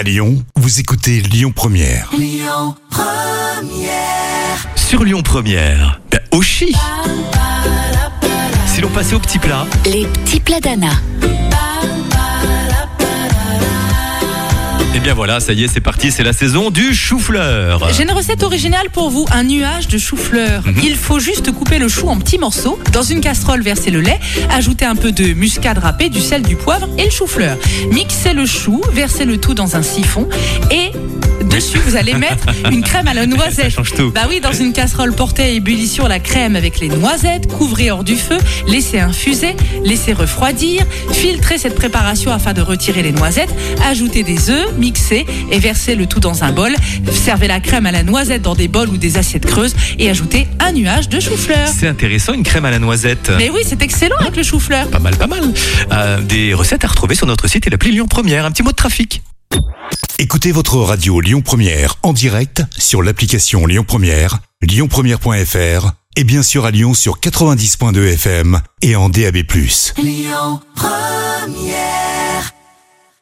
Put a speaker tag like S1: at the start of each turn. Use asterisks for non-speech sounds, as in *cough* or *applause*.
S1: À Lyon, vous écoutez Lyon Première.
S2: Sur Lyon Première, ben, Oshi. Si l'on passait au petit plat,
S3: Les petits plats d'Anna.
S2: Eh bien voilà, ça y est, c'est parti, c'est la saison du chou-fleur.
S4: J'ai une recette originale pour vous, un nuage de chou-fleur. Il faut juste couper le chou en petits morceaux. Dans une casserole, verser le lait, ajouter un peu de muscade râpée, du sel, du poivre et le chou-fleur. Mixez le chou, versez le tout dans un siphon et dessus vous allez mettre *laughs* une crème à la noisette.
S2: Ça change tout.
S4: Bah oui, dans une casserole, portez à ébullition la crème avec les noisettes, couvrez hors du feu, laissez infuser, laissez refroidir, filtrez cette préparation afin de retirer les noisettes, ajoutez des œufs, mixez et versez le tout dans un bol. Servez la crème à la noisette dans des bols ou des assiettes creuses et ajoutez un nuage de chou-fleur.
S2: C'est intéressant, une crème à la noisette.
S4: Mais oui, c'est excellent avec le chou-fleur.
S2: Pas mal, pas mal. Euh, des recettes à retrouver sur notre site et l'appli Lyon Première. Un petit mot de trafic.
S1: Écoutez votre radio Lyon Première en direct sur l'application Lyon Première, lyonpremière.fr et bien sûr à Lyon sur 90.2 FM et en DAB+.
S5: Lyon Première